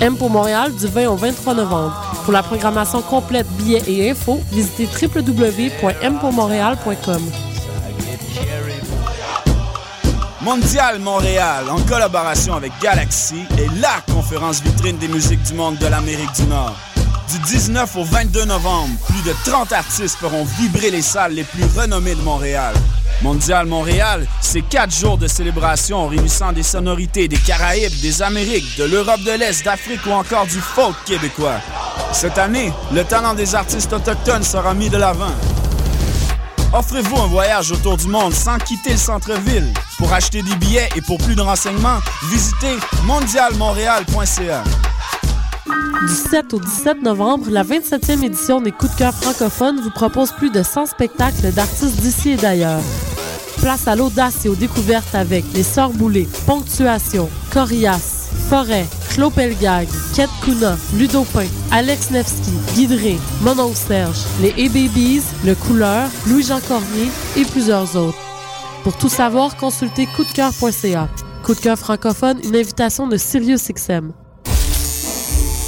M pour Montréal du 20 au 23 novembre. Pour la programmation complète, billets et infos, visitez www.mpourmontréal.com. Mondial Montréal, en collaboration avec Galaxy, est la conférence vitrine des musiques du monde de l'Amérique du Nord. Du 19 au 22 novembre, plus de 30 artistes feront vibrer les salles les plus renommées de Montréal. Mondial Montréal, c'est quatre jours de célébration réunissant des sonorités des Caraïbes, des Amériques, de l'Europe de l'Est, d'Afrique ou encore du folk québécois. Cette année, le talent des artistes autochtones sera mis de l'avant. Offrez-vous un voyage autour du monde sans quitter le centre-ville. Pour acheter des billets et pour plus de renseignements, visitez mondialmontréal.ca. Du 7 au 17 novembre, la 27e édition des Coups de cœur francophones vous propose plus de 100 spectacles d'artistes d'ici et d'ailleurs. Place à l'audace et aux découvertes avec Les Sœurs Boulées, Ponctuation, Corias, Forêt, Claude Pelgag, Kate Kuna, Ludo Pain, Alex Nevsky, Guidré, Monon Serge, les A-Babies, Le Couleur, Louis-Jean Cormier et plusieurs autres. Pour tout savoir, consultez coupdecoeur.ca. Coup de cœur francophone, une invitation de SiriusXM.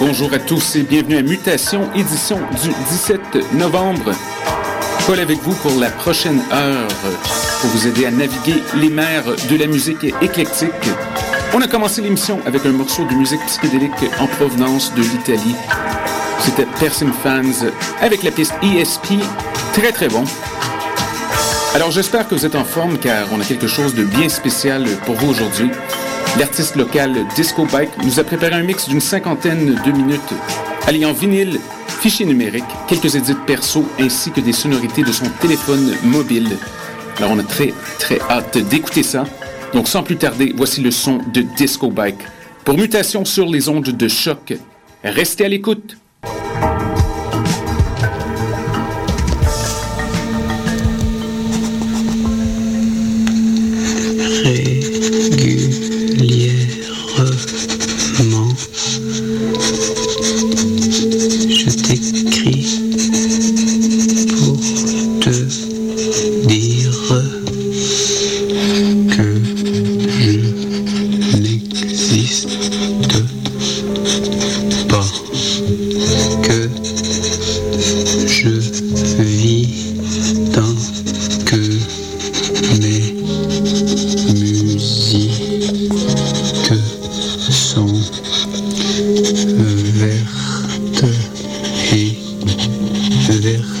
Bonjour à tous et bienvenue à Mutation, édition du 17 novembre. Paul avec vous pour la prochaine heure pour vous aider à naviguer les mers de la musique éclectique. On a commencé l'émission avec un morceau de musique psychédélique en provenance de l'Italie. C'était Person Fans avec la piste ESP. Très très bon. Alors j'espère que vous êtes en forme car on a quelque chose de bien spécial pour vous aujourd'hui. L'artiste local Disco Bike nous a préparé un mix d'une cinquantaine de minutes alliant vinyle, fichiers numériques, quelques édits perso ainsi que des sonorités de son téléphone mobile. Alors on a très très hâte d'écouter ça. Donc sans plus tarder, voici le son de Disco Bike. Pour mutation sur les ondes de choc, restez à l'écoute. Plaisir.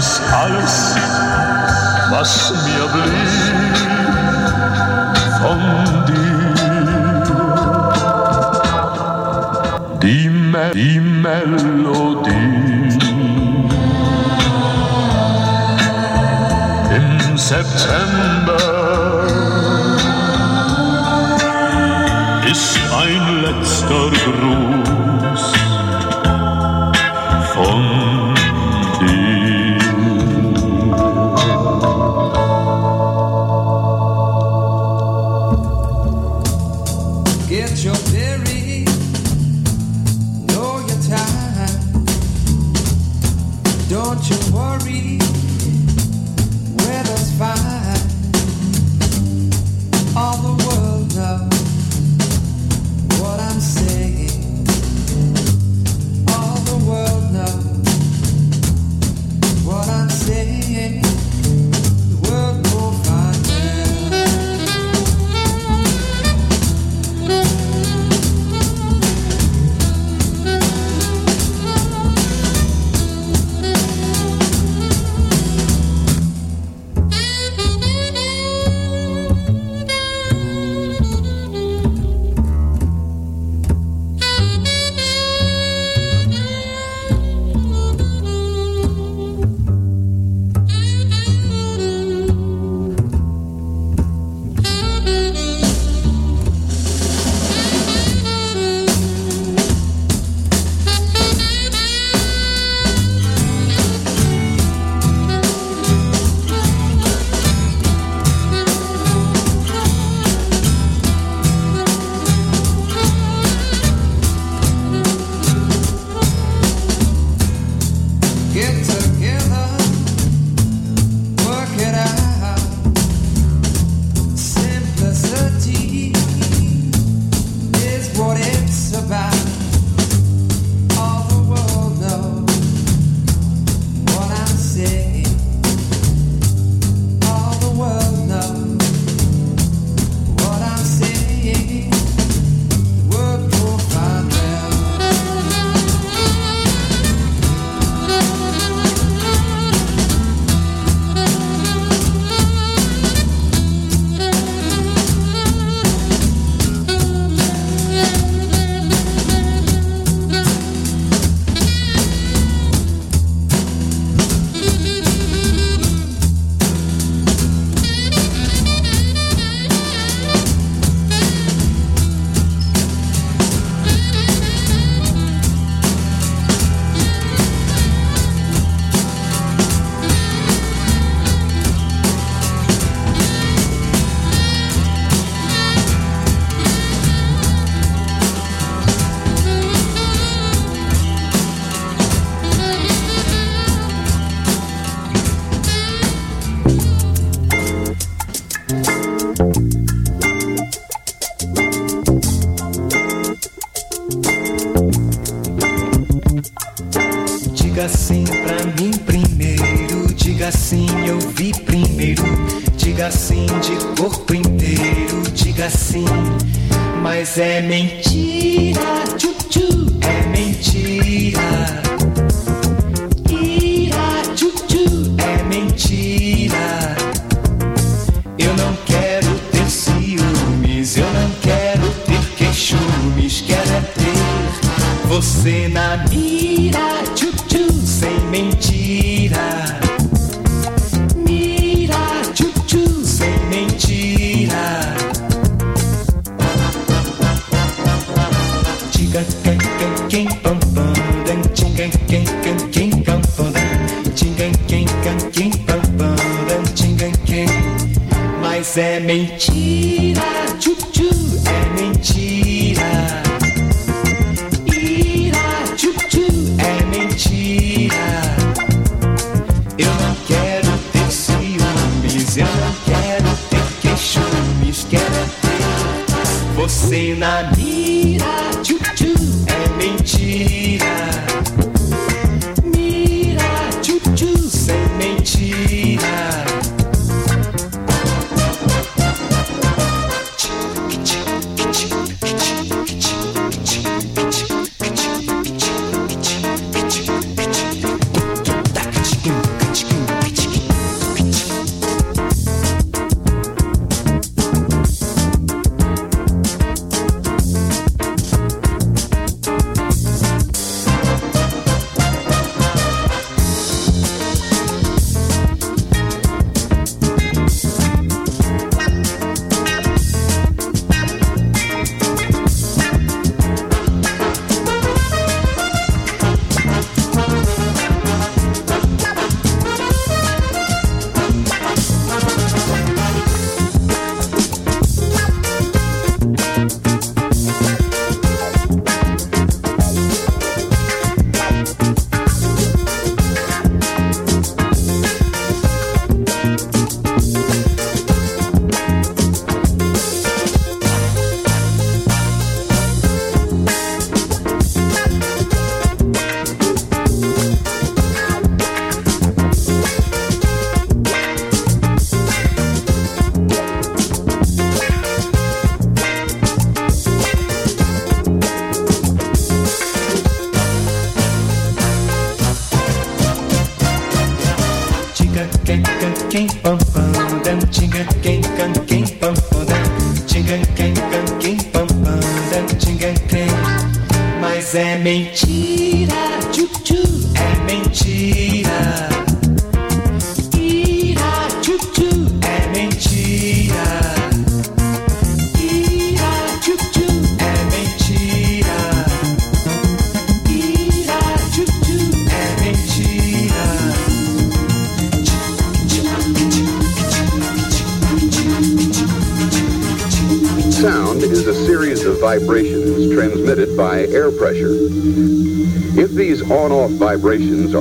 ist alles, was mir blieb von dir. Die, Me die Melodie im September ist ein letzter Gruß.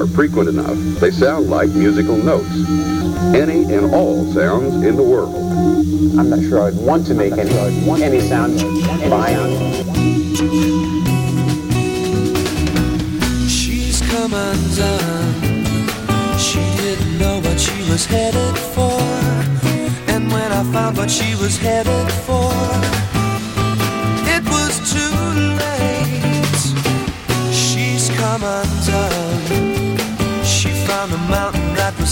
frequent enough, they sound like musical notes. Any and all sounds in the world. I'm not sure I'd want to make any, sure any sound by She's come undone. She didn't know what she was headed for. And when I found what she was headed for,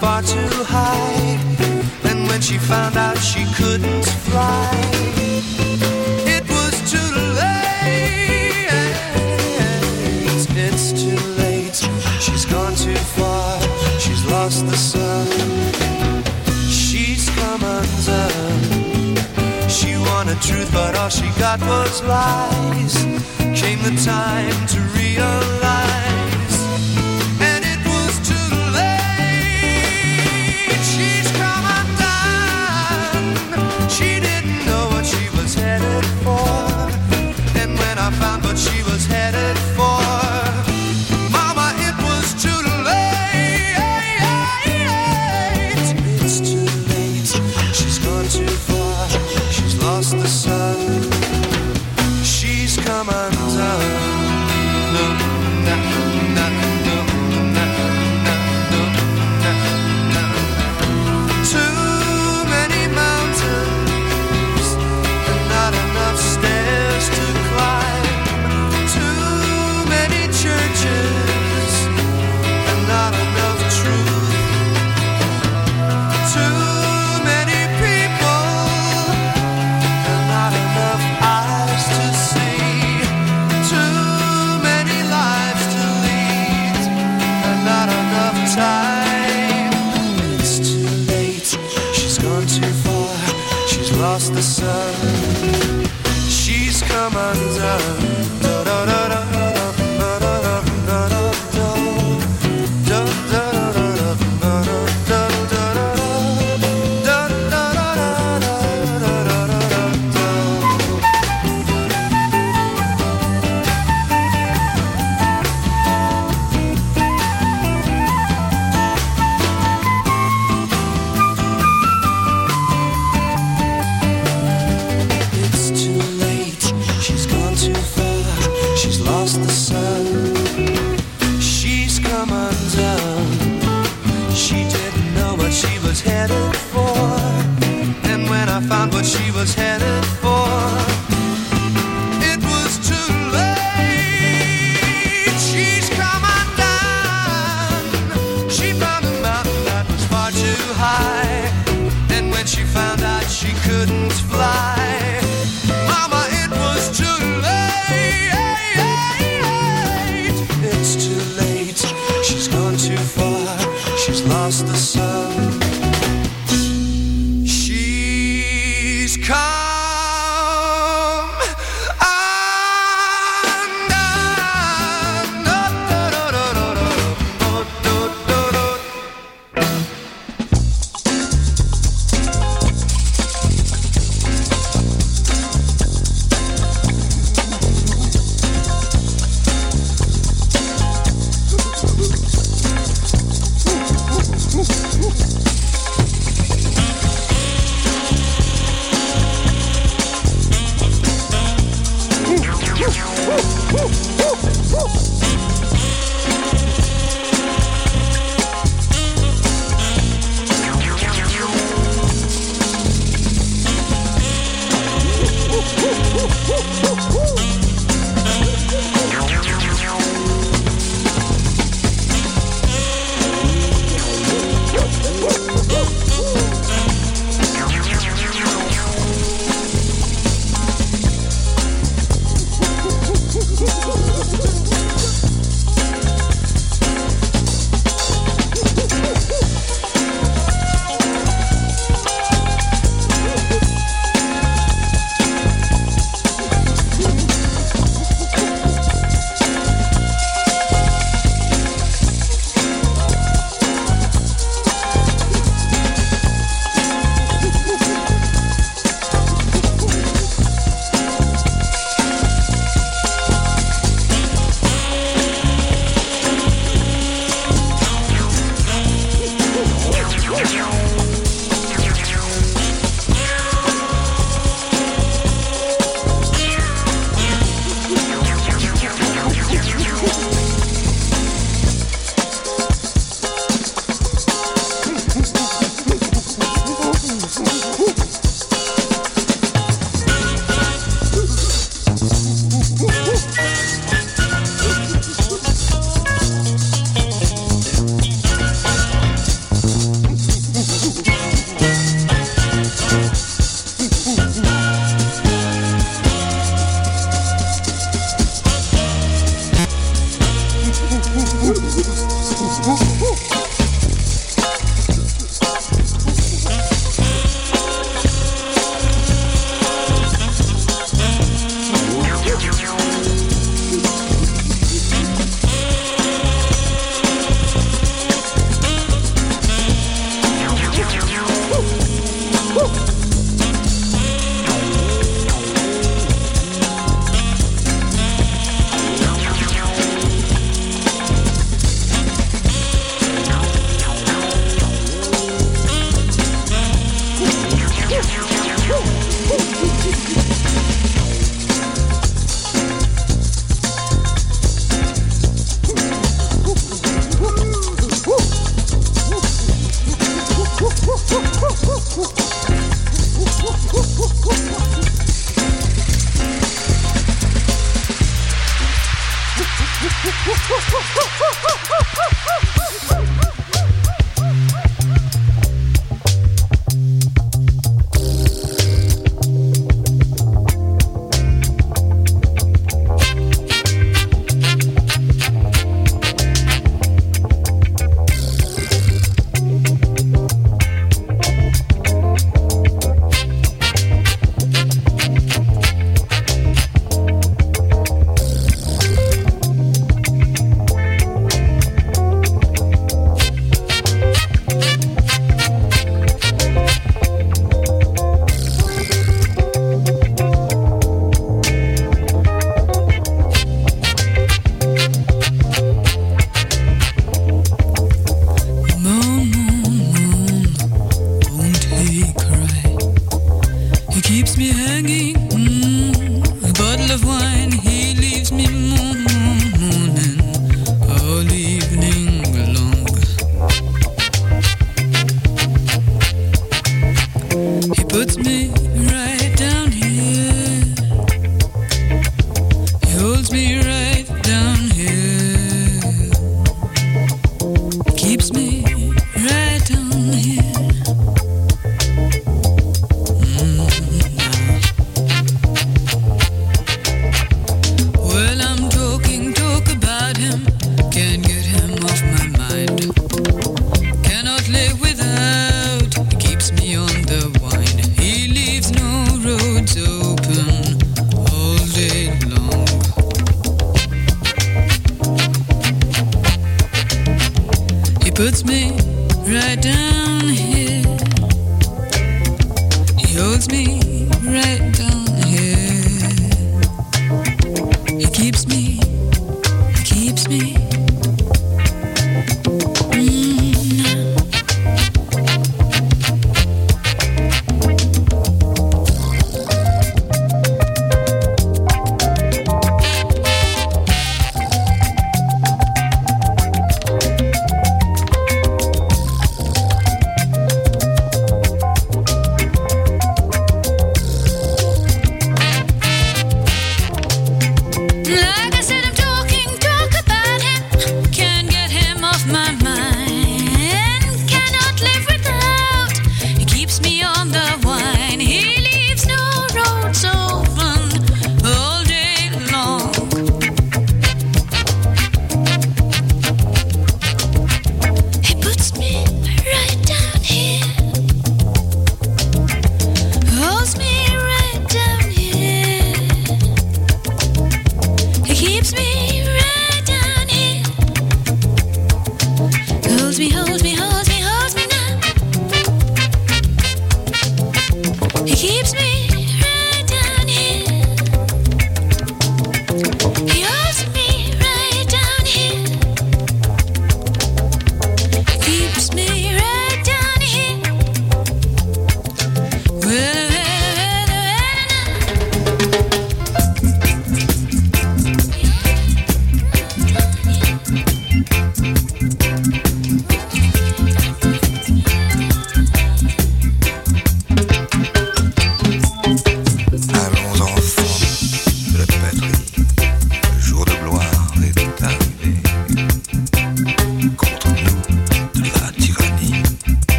far too high. And when she found out she couldn't fly, it was too late. It's too late. She's gone too far. She's lost the sun. She's come undone. She wanted truth, but all she got was lies. Came the time to realize.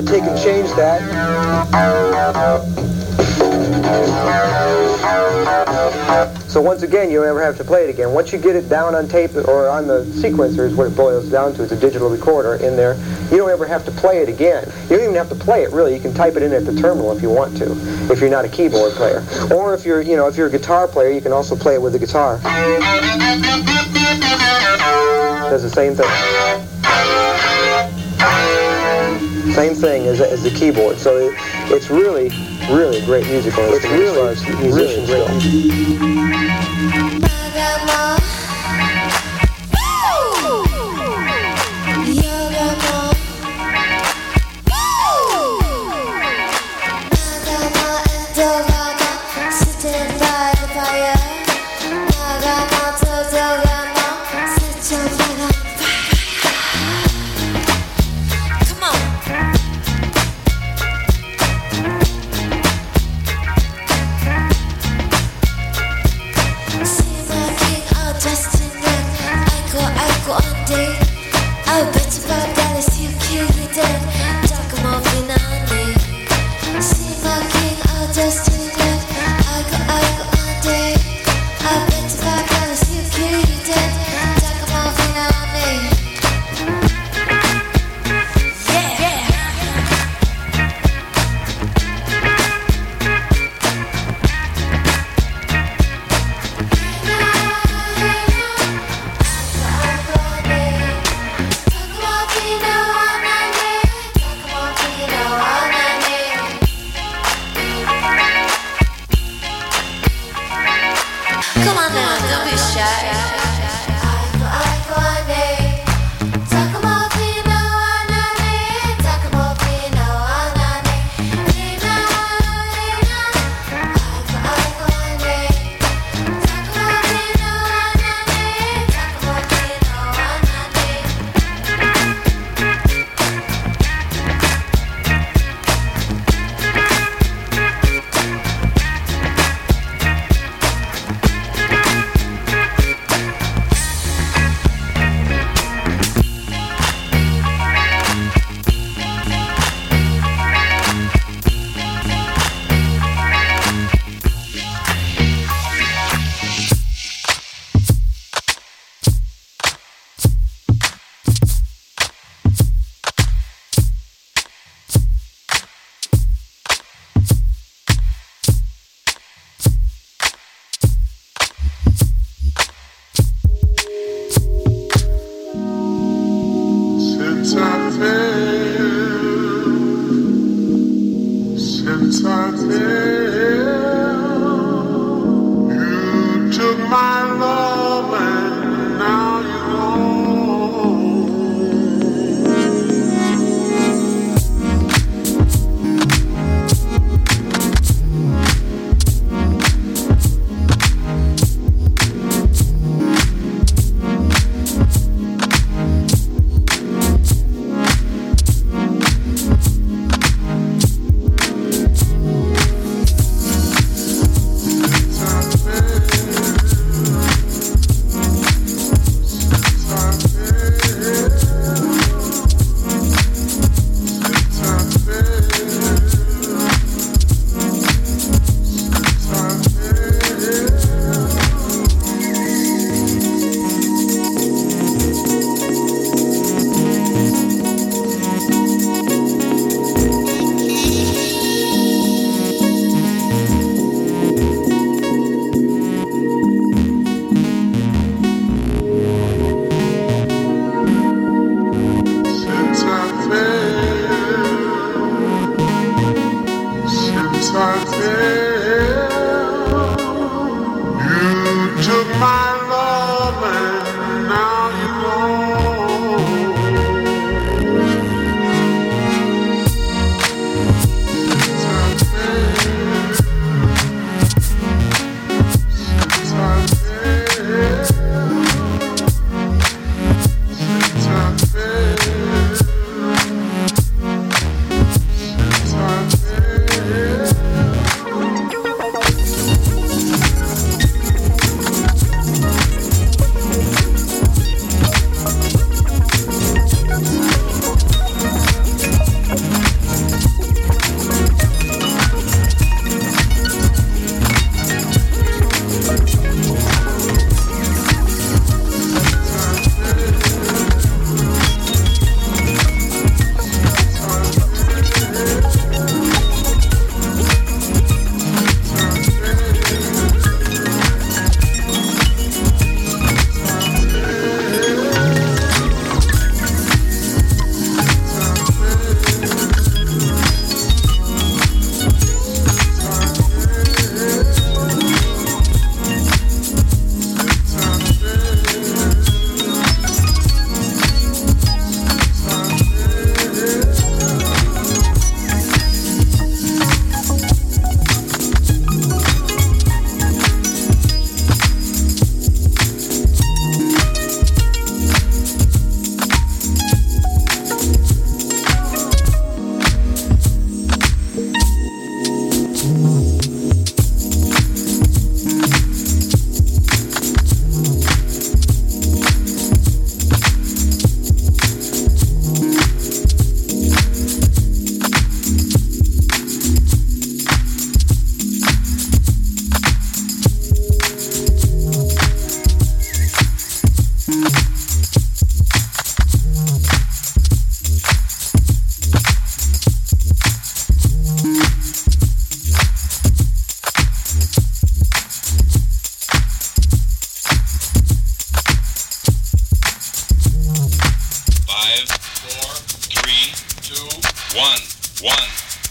Gonna take and change that. So once again, you don't have to play it again. Once you get it down on tape or on the sequencer is what it boils down to. It's a digital recorder in there. You don't ever have to play it again. You don't even have to play it really. You can type it in at the terminal if you want to, if you're not a keyboard player. Or if you're, you know, if you're a guitar player, you can also play it with the guitar. Does the same thing. Same thing as, as the keyboard. So it, it's really, really great musical It's instrument as far as musicians go.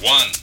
one.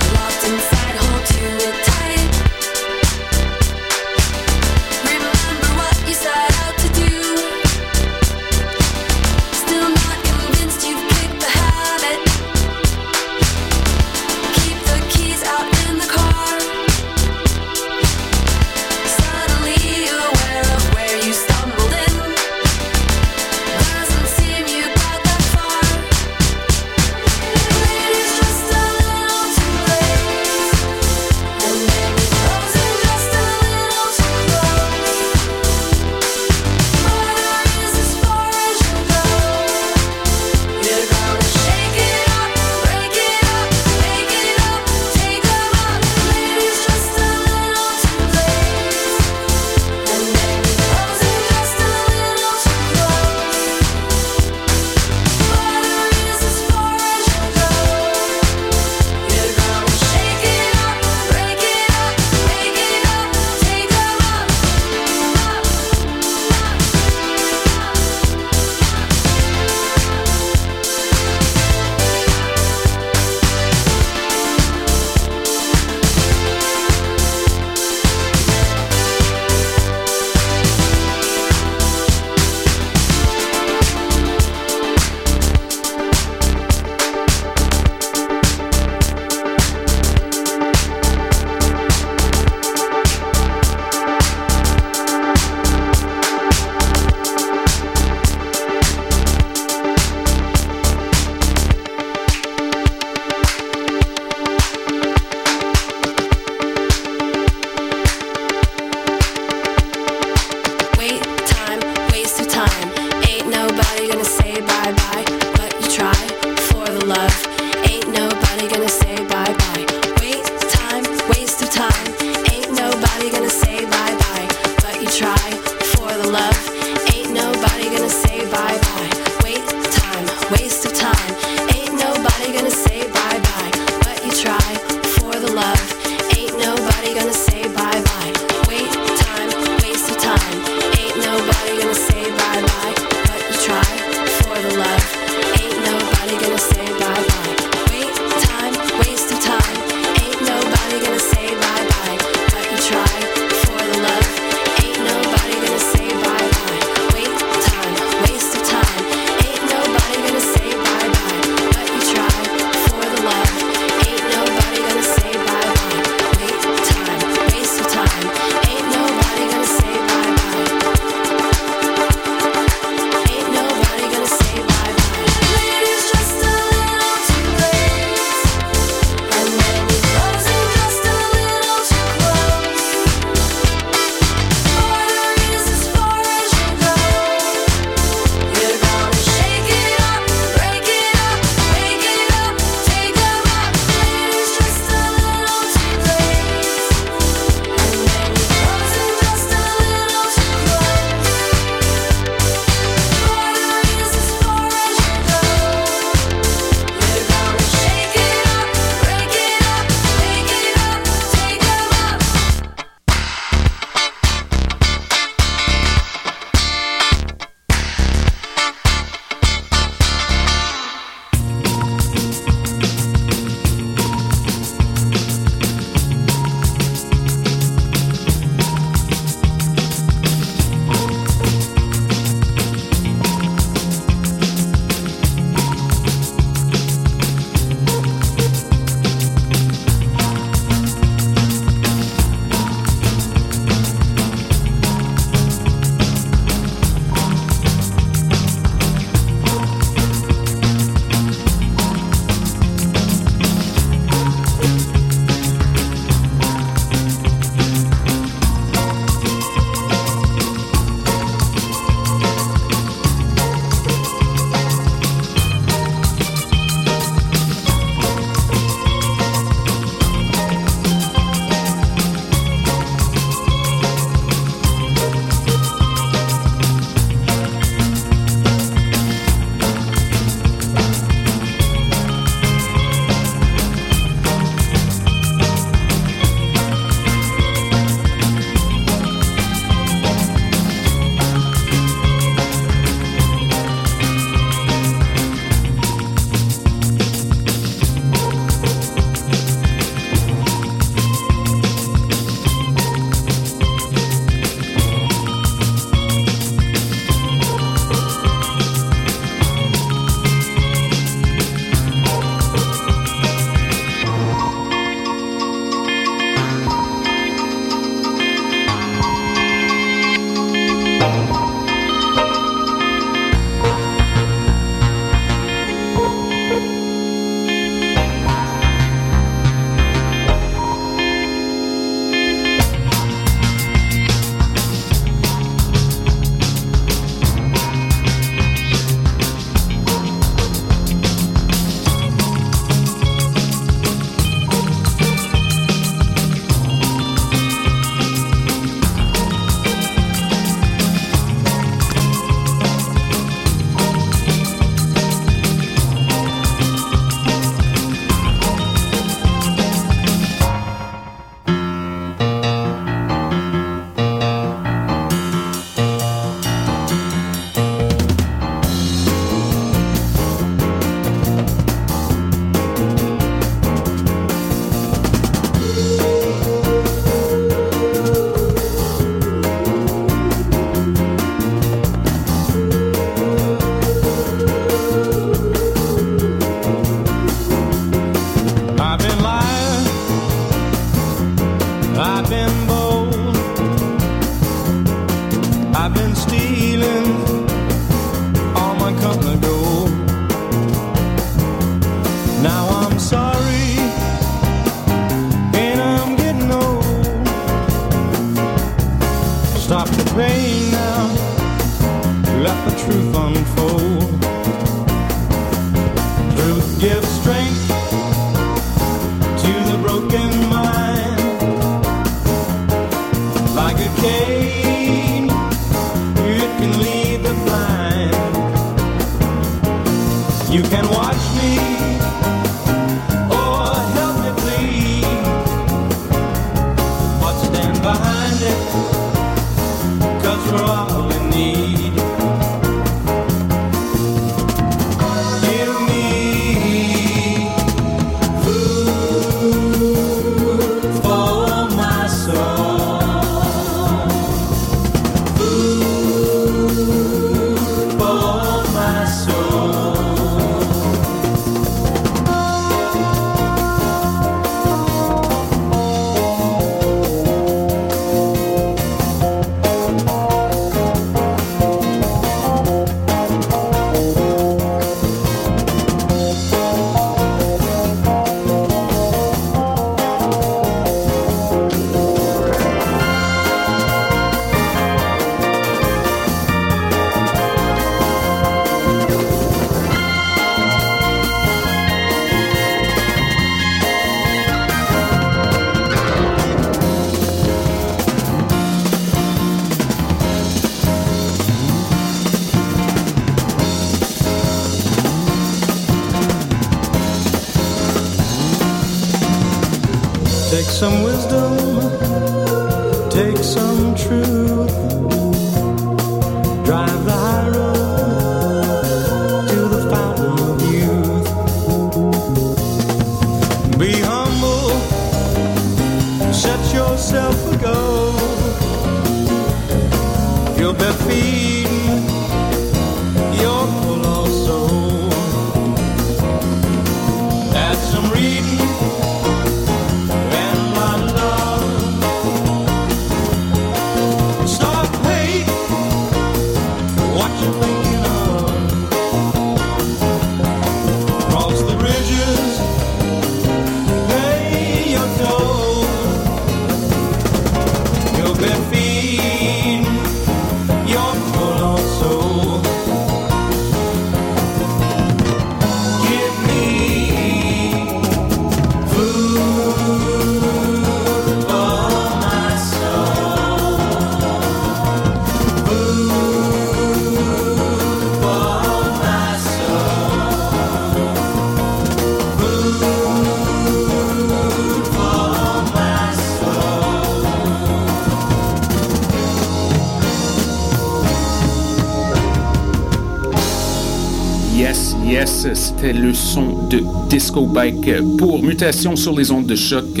c'était le son de Disco Bike pour Mutation sur les ondes de choc.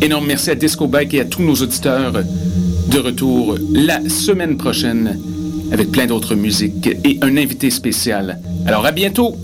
Énorme merci à Disco Bike et à tous nos auditeurs. De retour la semaine prochaine avec plein d'autres musiques et un invité spécial. Alors à bientôt!